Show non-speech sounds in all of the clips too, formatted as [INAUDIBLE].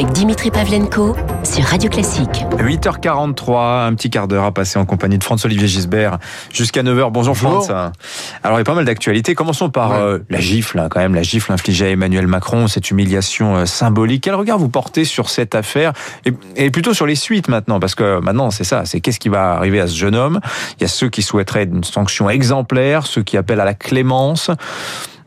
avec Dimitri Pavlenko sur Radio Classique. 8h43, un petit quart d'heure à passer en compagnie de François-Olivier Gisbert jusqu'à 9h. Bonjour, France. Alors il y a pas mal d'actualités. Commençons par euh, la gifle, hein, quand même, la gifle infligée à Emmanuel Macron, cette humiliation euh, symbolique. Quel regard vous portez sur cette affaire et, et plutôt sur les suites maintenant? Parce que maintenant c'est ça, c'est qu'est-ce qui va arriver à ce jeune homme? Il y a ceux qui souhaiteraient une sanction exemplaire, ceux qui appellent à la clémence.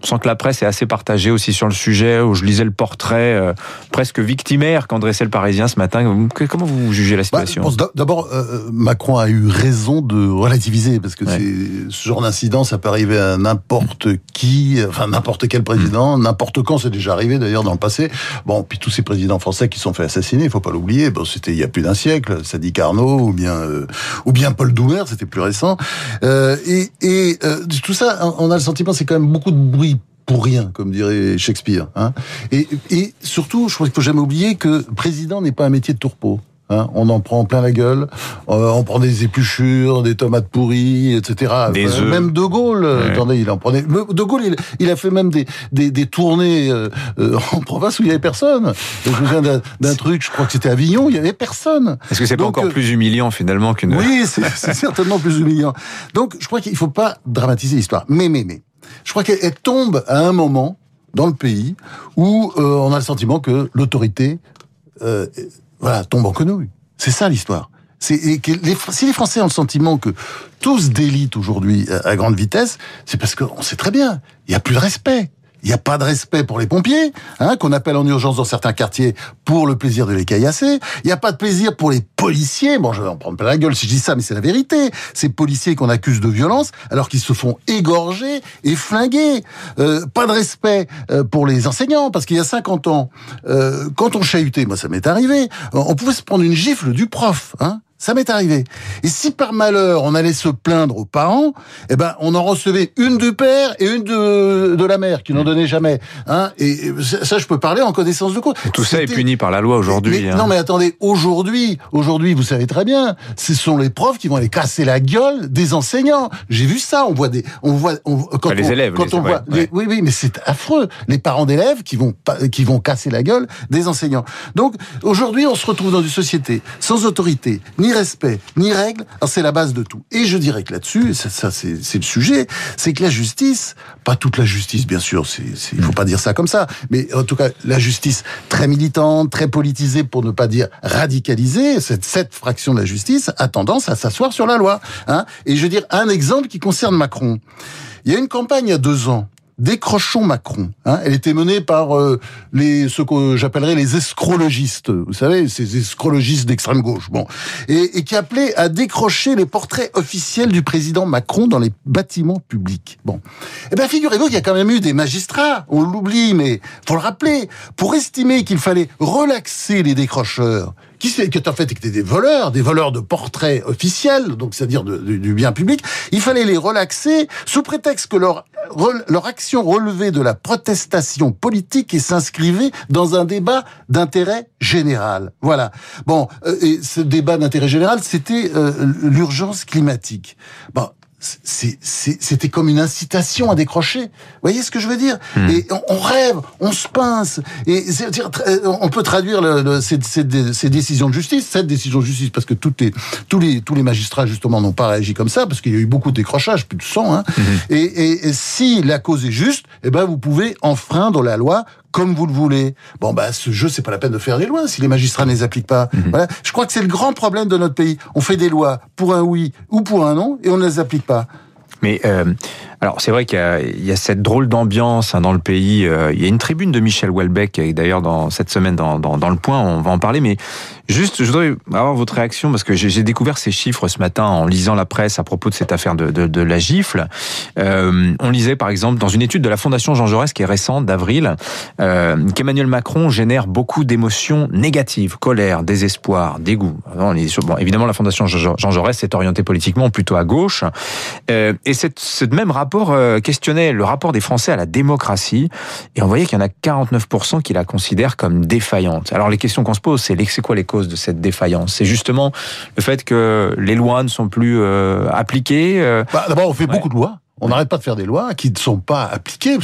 On sent que la presse est assez partagée aussi sur le sujet, où je lisais le portrait euh, presque victimaire qu'en dressait le Parisien ce matin. Comment vous jugez la Bah, situation? D'abord, euh, Macron a eu raison de relativiser, parce que Ouais. ce genre d'incident, ça peut arriver à n'importe qui, enfin n'importe quel président, n'importe quand, c'est déjà arrivé d'ailleurs dans le passé. Bon, puis tous ces présidents français qui se sont fait assassiner, il faut pas l'oublier. Bon, c'était il y a plus d'un siècle, Sadi Carnot ou bien euh, ou bien Paul Doumer, c'était plus récent. Euh, et et euh, tout ça, on a le sentiment, c'est quand même beaucoup de bruit pour rien, comme dirait Shakespeare. Hein. Et, et surtout, je crois qu'il faut jamais oublier que président n'est pas un métier de tourpeau. Hein. On en prend plein la gueule, euh, on prend des épluchures, des tomates pourries, etc. Des Euh. Même De Gaulle, euh, Ouais. attendez, il en prenait. De Gaulle, il, il a fait même des, des, des tournées euh, euh, en province où il y avait personne. Je me souviens d'un- truc, je crois que c'était Avignon, il y avait personne. Est-ce que c'est pas encore euh, plus humiliant finalement qu'une... oui, c'est c'est certainement plus humiliant. Donc, je crois qu'il faut pas dramatiser l'histoire. Mais, mais, mais, je crois qu'elle elle tombe à un moment dans le pays où euh, on a le sentiment que l'autorité, euh, voilà, tombe en quenouille. C'est ça l'histoire. Et que les, si les Français ont le sentiment que tout se délite aujourd'hui à, à grande vitesse, c'est parce qu'on sait très bien, il y a plus de respect. Il n'y a pas de respect pour les pompiers, hein, qu'on appelle en urgence dans certains quartiers pour le plaisir de les caillasser. Il n'y a pas de plaisir pour les policiers. Bon, je vais en prendre plein la gueule si je dis ça, mais c'est la vérité. Ces policiers qu'on accuse de violence alors qu'ils se font égorger et flinguer. Euh, pas de respect euh, pour les enseignants, parce qu'il y a 50 ans, euh, quand on chahutait, moi ça m'est arrivé, on pouvait se prendre une gifle du prof. Hein ça m'est arrivé. Et si par malheur on allait se plaindre aux parents, eh ben on en recevait une du père et une de, de la mère qui n'en donnait jamais. Hein et ça, je peux parler en connaissance de cause. Tout ça est puni par la loi aujourd'hui. hein. Non mais attendez, aujourd'hui, aujourd'hui, vous savez très bien, ce sont les profs qui vont aller casser la gueule des enseignants. J'ai vu ça, on voit des, on voit, on, quand Enfin, les on, élèves, quand les- on voit, ouais. les- oui, oui, mais c'est affreux. Les parents d'élèves qui vont, qui vont casser la gueule des enseignants. Donc aujourd'hui, on se retrouve dans une société sans autorité, ni respect, ni règles. C'est la base de tout. Et je dirais que là-dessus, ça, ça c'est le sujet, c'est que la justice, pas toute la justice, bien sûr, il faut pas dire ça comme ça, mais en tout cas la justice très militante, très politisée, pour ne pas dire radicalisée, cette, cette fraction de la justice a tendance à s'asseoir sur la loi. Hein. Et je veux dire un exemple qui concerne Macron. Il y a une campagne il y a deux ans. Décrochons Macron. Hein. Elle était menée par euh, les ce que j'appellerais les escrologistes. Vous savez, ces escrologistes d'extrême gauche. Bon, et, et qui appelait à décrocher les portraits officiels du président Macron dans les bâtiments publics. Bon, eh ben figurez-vous qu'il y a quand même eu des magistrats. On l'oublie, mais faut le rappeler pour estimer qu'il fallait relaxer les décrocheurs qui, c'est- qui en fait étaient des voleurs, des voleurs de portraits officiels, donc c'est-à-dire du bien public, il fallait les relaxer sous prétexte que leur, leur action relevait de la protestation politique et s'inscrivait dans un débat d'intérêt général. Voilà. Bon, euh, et ce débat d'intérêt général, c'était euh, l'urgence climatique. Bon. C'était comme une incitation à décrocher. Vous voyez ce que je veux dire? Et on, rêve, on se pince. Et on peut traduire le, le- ces, ces- ces décisions de justice, cette décision de justice, parce que toutes les, tous, les, tous les magistrats, justement, n'ont pas réagi comme ça, parce qu'il y a eu beaucoup de décrochages, plus de 100. Hein. Et, et- et si la cause est juste, eh ben, vous pouvez enfreindre la loi comme vous le voulez. Bon, bah, ce jeu, c'est pas la peine de faire des lois si les magistrats ne les appliquent pas. Voilà. Je crois que c'est le grand problème de notre pays. On fait des lois pour un oui ou pour un non et on ne les applique pas. Mais euh, alors c'est vrai qu'il y, a- il y a cette drôle d'ambiance hein, dans le pays. Euh, il y a une tribune de Michel Houellebecq et d'ailleurs dans cette semaine dans, dans, dans le Point, on va en parler. Mais juste, je voudrais avoir votre réaction parce que j'ai découvert ces chiffres ce matin en lisant la presse à propos de cette affaire de, la gifle. Euh, on lisait par exemple dans une étude de la Fondation Jean Jaurès qui est récente d'avril euh, qu'Emmanuel Macron génère beaucoup d'émotions négatives, colère, désespoir, dégoût. Bon, évidemment, la Fondation Jean Jaurès s'est orientée politiquement plutôt à gauche. Euh, et cette, ce même rapport euh, questionnait le rapport des Français à la démocratie. Et on voyait qu'il y en a 49% qui la considèrent comme défaillante. Alors les questions qu'on se pose, c'est c'est quoi les causes de cette défaillance C'est justement le fait que les lois ne sont plus euh, appliquées. euh, Bah, D'abord, on fait Ouais. beaucoup de lois. On n'arrête pas de faire des lois qui ne sont pas appliquées.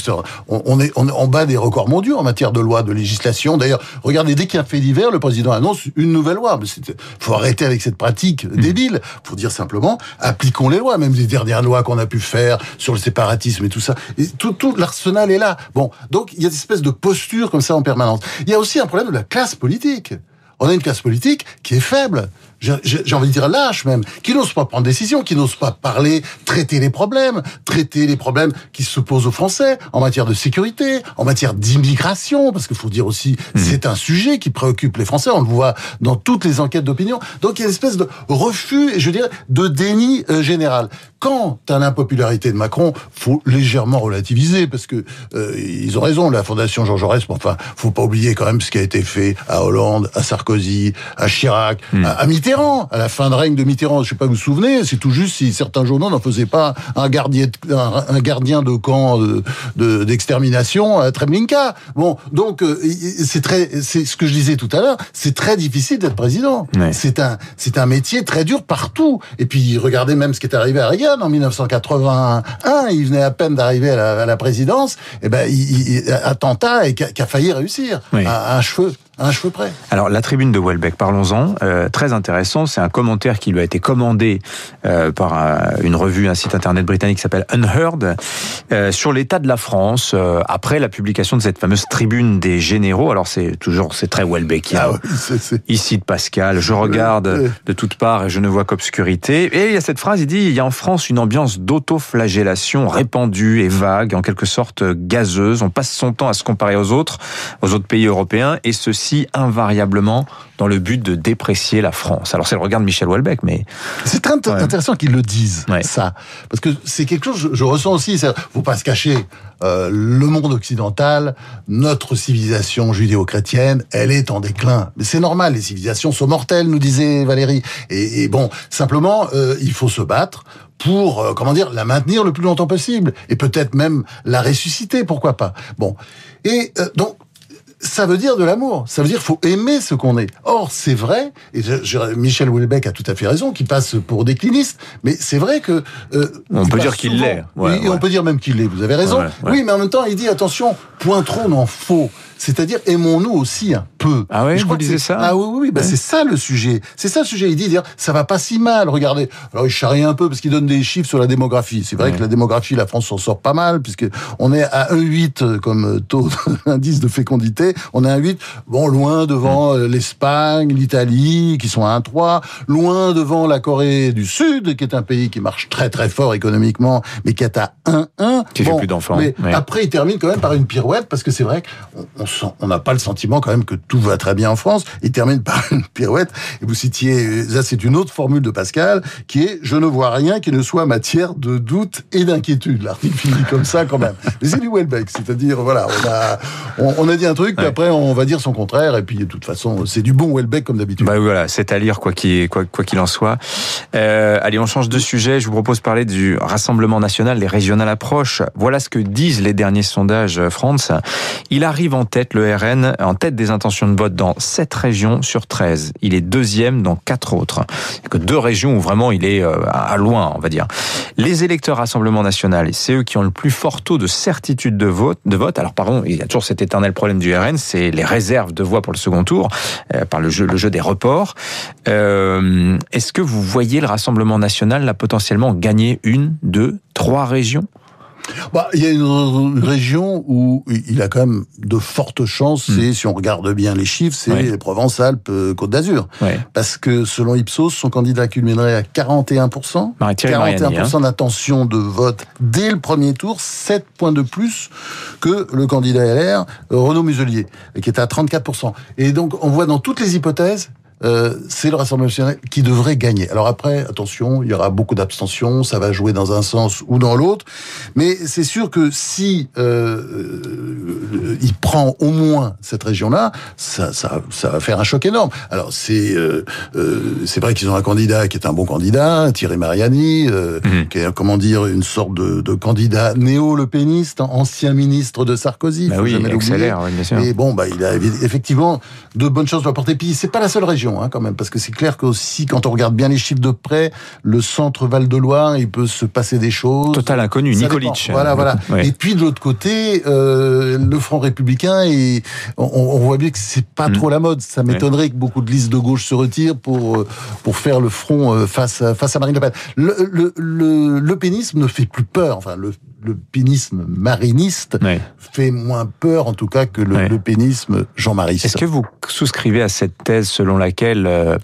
On, est, on en bas des records mondiaux en matière de loi, de législation. D'ailleurs, regardez, dès qu'il y a un fait divers, le président annonce une nouvelle loi. Il faut arrêter avec cette pratique mmh. débile. faut dire simplement, appliquons les lois, même les dernières lois qu'on a pu faire sur le séparatisme et tout ça. Et tout, tout l'arsenal est là. Bon, donc il y a des espèces de postures comme ça en permanence. Il y a aussi un problème de la classe politique. On a une classe politique qui est faible j'ai envie de dire lâche même, qui n'ose pas prendre décision, qui n'ose pas parler, traiter les problèmes, traiter les problèmes qui se posent aux Français en matière de sécurité, en matière d'immigration, parce qu'il faut dire aussi, mmh. c'est un sujet qui préoccupe les Français, on le voit dans toutes les enquêtes d'opinion. Donc il y a une espèce de refus, je dire, de déni euh, général. Quant à l'impopularité de Macron, faut légèrement relativiser, parce que euh, ils ont raison, la Fondation Jean Jaurès, mais enfin, faut pas oublier quand même ce qui a été fait à Hollande, à Sarkozy, à Chirac, mmh. à Mitterrand, à la fin de règne de Mitterrand. Je sais pas, vous vous souvenez, c'est tout juste si certains journaux n'en faisaient pas un gardien, un, gardien de camp d'extermination à Treblinka. Bon, donc euh, c'est très, c'est ce que je disais tout à l'heure, c'est très difficile d'être président. C'est un, c'est un métier très dur partout. Et puis regardez même ce qui est arrivé à Reagan en 1981. Il venait à peine d'arriver à, la présidence. Et eh ben, il, attentat et qui a, failli réussir à un cheveu un cheveu près. Alors la tribune de Welbeck, parlons-en. Euh, très intéressant, c'est un commentaire qui lui a été commandé euh, par une revue, un site internet britannique qui s'appelle Unheard, euh, sur l'état de la France après la publication de cette fameuse tribune des généraux. Alors c'est toujours c'est très Welbeckien. Ah Ici de Pascal, je regarde de toutes parts et je ne vois qu'obscurité. Et il y a cette phrase, il dit il y a en France une ambiance d'autoflagellation répandue et vague, en quelque sorte gazeuse. On passe son temps à se comparer aux autres, aux autres pays européens, et ceci invariablement dans le but de déprécier la France. Alors c'est le regard de Michel Houellebecq, mais c'est très intéressant qu'ils le disent ça, parce que c'est quelque chose je, ressens aussi. Il faut pas se cacher. Euh, le monde occidental, notre civilisation judéo-chrétienne, elle est en déclin. Mais c'est normal, les civilisations sont mortelles, nous disait Valérie. Et, bon, simplement, euh, il faut se battre pour, euh, comment dire, la maintenir le plus longtemps possible. Et peut-être même la ressusciter, pourquoi pas. Bon. Et donc, ça veut dire de l'amour. Ça veut dire faut aimer ce qu'on est. Or, c'est vrai, et Michel Houellebecq a tout à fait raison, qui passe pour décliniste, mais c'est vrai que... Euh, on peut dire qu'il l'est. oui, on peut dire même qu'il l'est, vous avez raison. oui, mais en même temps, il dit, attention, point trop n'en faut. C'est-à-dire, aimons-nous aussi un peu. Ah oui, je vous disais ça Ah oui, oui, oui. Bah, c'est ça le sujet. C'est ça le sujet. Il dit, dire, ça va pas si mal, regardez. Alors, il charrie un peu parce qu'il donne des chiffres sur la démographie. C'est vrai que la démographie, la France s'en sort pas mal, puisque on est à 1,8 comme taux [LAUGHS] d'indice de fécondité. On est à 1,8, bon, loin devant euh, l'Espagne, l'Italie, qui sont à 1,3, loin devant la Corée du Sud, qui est un pays qui marche très très fort économiquement, mais qui est à 1,1. Qui fait plus d'enfants. Mais après, il termine quand même par une pirouette, parce que c'est vrai qu'on on n'a pas le sentiment quand même que tout va très bien en France. Il termine par une pirouette. Et vous citiez, ça c'est une autre formule de Pascal, qui est « Je ne vois rien qui ne soit matière de doute et d'inquiétude ». L'article finit comme ça quand même. Mais c'est du Welbeck, c'est-à-dire, voilà, on a, on, a dit un truc, puis après on va dire son contraire, et puis de toute façon, c'est du bon Welbeck comme d'habitude. Bah voilà, c'est à lire quoi qu'il quoi, quoi qu'il en soit. Euh, allez, on change de sujet. Je vous propose de parler du Rassemblement national, les régionales approches. Voilà ce que disent les derniers sondages France. Il arrive en tête le RN en tête des intentions de vote dans 7 régions sur 13. Il est deuxième dans 4 autres. Que deux régions où vraiment il est euh, à loin, on va dire. Les électeurs Rassemblement National, c'est eux qui ont le plus fort taux de certitude de vote. De vote. Alors pardon, il y a toujours cet éternel problème du RN, c'est les réserves de voix pour le second tour, euh, par le jeu, des reports. Euh, Est-ce que vous voyez le Rassemblement National là potentiellement gagner une, deux, trois régions? Bah, il y a une région où il a quand même de fortes chances, hmm. c'est, si on regarde bien les chiffres, c'est Provence-Alpes, euh, Côte d'Azur. Parce que selon Ipsos, son candidat culminerait à 41%. 41% hein. d'intention de vote dès le premier tour, 7 points de plus que le candidat LR, Renaud Muselier, qui est à 34%. Et donc, on voit dans toutes les hypothèses euh, c'est le Rassemblement national qui devrait gagner. Alors après, attention, il y aura beaucoup d'abstention, ça va jouer dans un sens ou dans l'autre, mais c'est sûr que si euh, euh, il prend au moins cette région-là, ça, ça, ça, va faire un choc énorme. Alors c'est euh, c'est vrai qu'ils ont un candidat qui est un bon candidat, Thierry Mariani, mhm. qui est comment dire une sorte de, de candidat néo-le péniste, ancien ministre de Sarkozy. Bah oui, accélère, oui, bien sûr. Et bon, bah il a effectivement de bonnes chances de porter. Puis c'est pas la seule région. Région, hein, quand même, parce que c'est clair que aussi, quand on regarde bien les chiffres de près, le centre Val-de-Loire, il peut se passer des choses. Total inconnu, Nicolic. Voilà, voilà. [LAUGHS] Et puis de l'autre côté, euh, le Front républicain, et on, on voit bien que c'est pas mm. trop la mode. Ça m'étonnerait que beaucoup de listes de gauche se retirent pour euh, pour faire le front euh, face à, face à Marine Le Pen. Le, le, le, le pénisme ne fait plus peur. Enfin, le le pénisme mariniste fait moins peur, en tout cas, que le, le pénisme jean-mariste. Est-ce que vous souscrivez à cette thèse selon laquelle euh,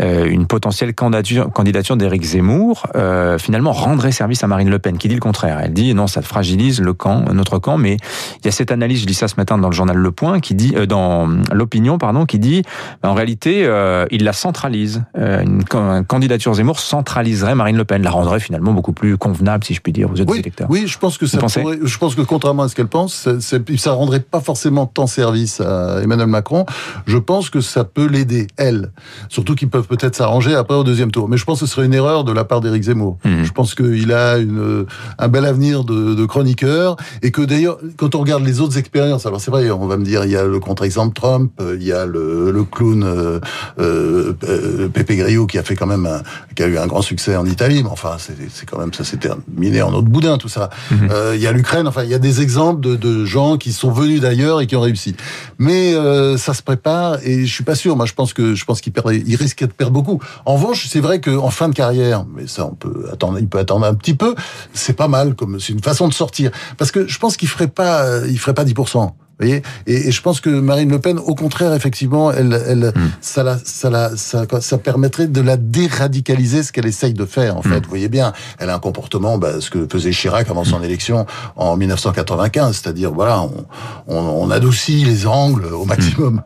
euh une potentielle candidature, candidature d'Éric Zemmour euh, finalement rendrait service à Marine Le Pen, qui dit le contraire? Elle dit non, ça fragilise le camp, notre camp, mais il y a cette analyse, je lis ça ce matin dans le journal Le Point, qui dit euh, dans l'opinion, pardon, qui dit en réalité il la centralise. une, candidature Zemmour centraliserait Marine Le Pen, la rendrait finalement beaucoup plus convenable, si je puis dire, aux autres oui, électeurs. Oui, je pense que ça pourrait, je pense que contrairement à ce qu'elle pense, ça, ça rendrait pas forcément tant service à Emmanuel Macron. Je pense que ça peut l'aider, elle. Surtout qu'ils peuvent peut-être s'arranger après au deuxième tour. Mais je pense que ce serait une erreur de la part d'Éric Zemmour. Mmh. Je pense qu'il a une, un bel avenir de, de chroniqueur et que d'ailleurs, quand on regarde les autres expériences, alors c'est vrai, on va me dire, il y a le contre-exemple Trump, il y a le, le clown euh, euh, Pepe Grillo qui a fait quand même, un, qui a eu un grand succès en Italie. Mais enfin, c'est quand même ça s'est terminé en autre boudin tout ça. Mhm. Euh, il y a l'Ukraine, enfin il y a des exemples de, de, gens qui sont venus d'ailleurs et qui ont réussi. Mais euh, ça se prépare et je suis pas sûr. Moi je pense que je pense qu'il perd, il risque de perdre beaucoup. En revanche, c'est vrai qu'en fin de carrière, mais ça on peut attendre, il peut attendre un petit peu. C'est pas mal comme c'est une façon de sortir parce que je pense qu'il ferait pas, il ferait pas 10% voyez et, et, je pense que Marine Le Pen, au contraire, effectivement, elle, elle, mm. ça, la, ça, la, ça, ça, permettrait de la déradicaliser, ce qu'elle essaye de faire, en fait. Hmm. Vous voyez bien, elle a un comportement, bah, ce que faisait Chirac avant son hmm. élection en 1995, c'est-à-dire, voilà, on, on, on, adoucit les angles au maximum.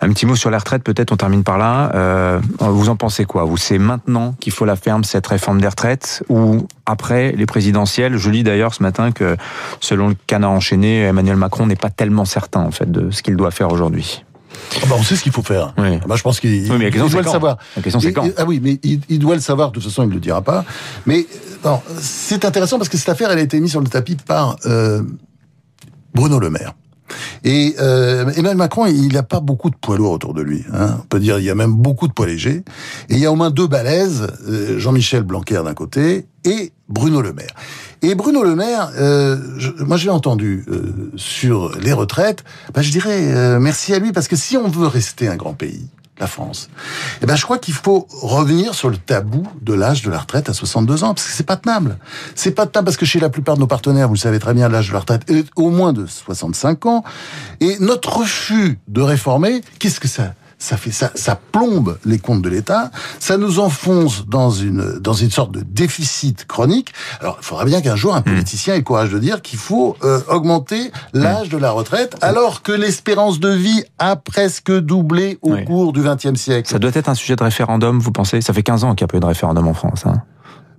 Un petit mot sur la retraite, peut-être on termine par là. Euh, vous en pensez quoi Vous? C'est maintenant qu'il faut la ferme cette réforme des retraites ou après les présidentielles? Je lis d'ailleurs ce matin que selon le canard enchaîné, Emmanuel Macron n'est pas tellement certain en fait de ce qu'il doit faire aujourd'hui. Ah bah on sait ce qu'il faut faire. Oui. Ah bah je pense qu'il oui, doit le savoir. La question c'est quand? Ah oui, mais il, il, doit le savoir. De toute façon, il ne le dira pas. Mais c'est intéressant parce que cette affaire, elle a été mise sur le tapis par euh, Bruno Le Maire. Et euh, Emmanuel Macron, il n'a pas beaucoup de poids lourds autour de lui. Hein. On peut dire il y a même beaucoup de poids légers. Et il y a au moins deux balaises, euh, Jean-Michel Blanquer d'un côté et Bruno Le Maire. Et Bruno Le Maire, euh, je, moi j'ai entendu euh, sur les retraites, bah, je dirais euh, merci à lui parce que si on veut rester un grand pays, la France. Eh ben, je crois qu'il faut revenir sur le tabou de l'âge de la retraite à 62 ans, parce que c'est pas tenable. C'est pas tenable parce que chez la plupart de nos partenaires, vous le savez très bien, l'âge de la retraite est au moins de 65 ans. Et notre refus de réformer, qu'est-ce que ça ça fait ça, ça plombe les comptes de l'État, ça nous enfonce dans une dans une sorte de déficit chronique. Alors, il faudra bien qu'un jour un hmm. politicien ait le courage de dire qu'il faut euh, augmenter l'âge hmm. de la retraite, alors que l'espérance de vie a presque doublé au cours du XXe siècle. Ça doit être un sujet de référendum, vous pensez? Ça fait 15 ans qu'il n'y a pas eu de référendum en France. Hein.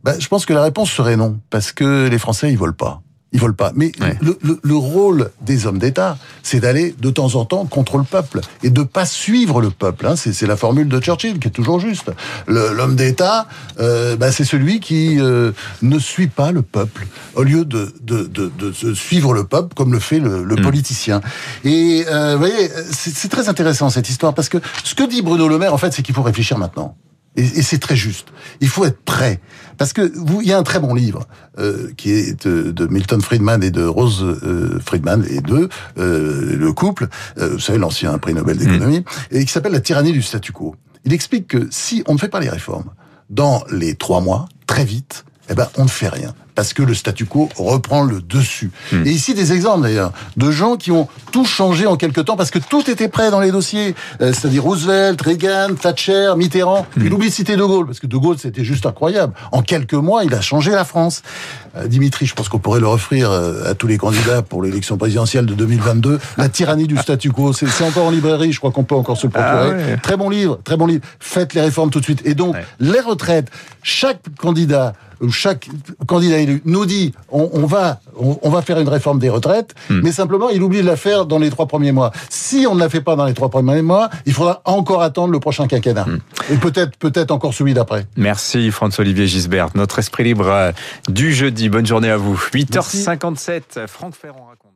Ben, je pense que la réponse serait non, parce que les Français ils veulent pas. Ils veulent pas. Mais le, le, le, rôle des hommes d'État, c'est d'aller de temps en temps contre le peuple et de pas suivre le peuple. Hein. C'est la formule de Churchill qui est toujours juste. L'homme d'État, euh, bah, c'est celui qui euh, ne suit pas le peuple au lieu de, de, de, de suivre le peuple comme le fait le, le mm. politicien. Et euh, vous voyez, c'est très intéressant cette histoire parce que ce que dit Bruno Le Maire, en fait, c'est qu'il faut réfléchir maintenant. Et, et c'est très juste. Il faut être prêt. Parce que vous, il y a un très bon livre euh, qui est de, de, Milton Friedman et de Rose euh, Friedman et de euh, le couple, euh, vous savez l'ancien prix Nobel d'économie, mmh. et qui s'appelle La tyrannie du statu quo. Il explique que si on ne fait pas les réformes dans les trois mois, très vite, eh ben on ne fait rien parce que le statu quo reprend le dessus. Hmm. Et ici, des exemples d'ailleurs de gens qui ont tout changé en quelque temps parce que tout était prêt dans les dossiers. Euh, c'est-à-dire Roosevelt, Reagan, Thatcher, Mitterrand. Hmm. Il oublie de citer De Gaulle parce que De Gaulle, c'était juste incroyable. En quelques mois, il a changé la France. Euh, Dimitri, je pense qu'on pourrait le offrir euh, à tous les candidats pour l'élection présidentielle de 2022. La tyrannie du statu quo, c'est encore en librairie. Je crois qu'on peut encore se le procurer. Ah très bon livre, très bon livre. Faites les réformes tout de suite. Et donc, les retraites, chaque candidat chaque candidat élu nous dit on, on va on, va faire une réforme des retraites, hmm. mais simplement il oublie de la faire dans les trois premiers mois. Si on ne la fait pas dans les trois premiers mois, il faudra encore attendre le prochain quinquennat hmm. et peut-être peut-être encore celui d'après. Merci François-Olivier Gisbert, notre esprit libre euh, du jeudi. Bonne journée à vous. 8h57, Franck Ferrand raconte.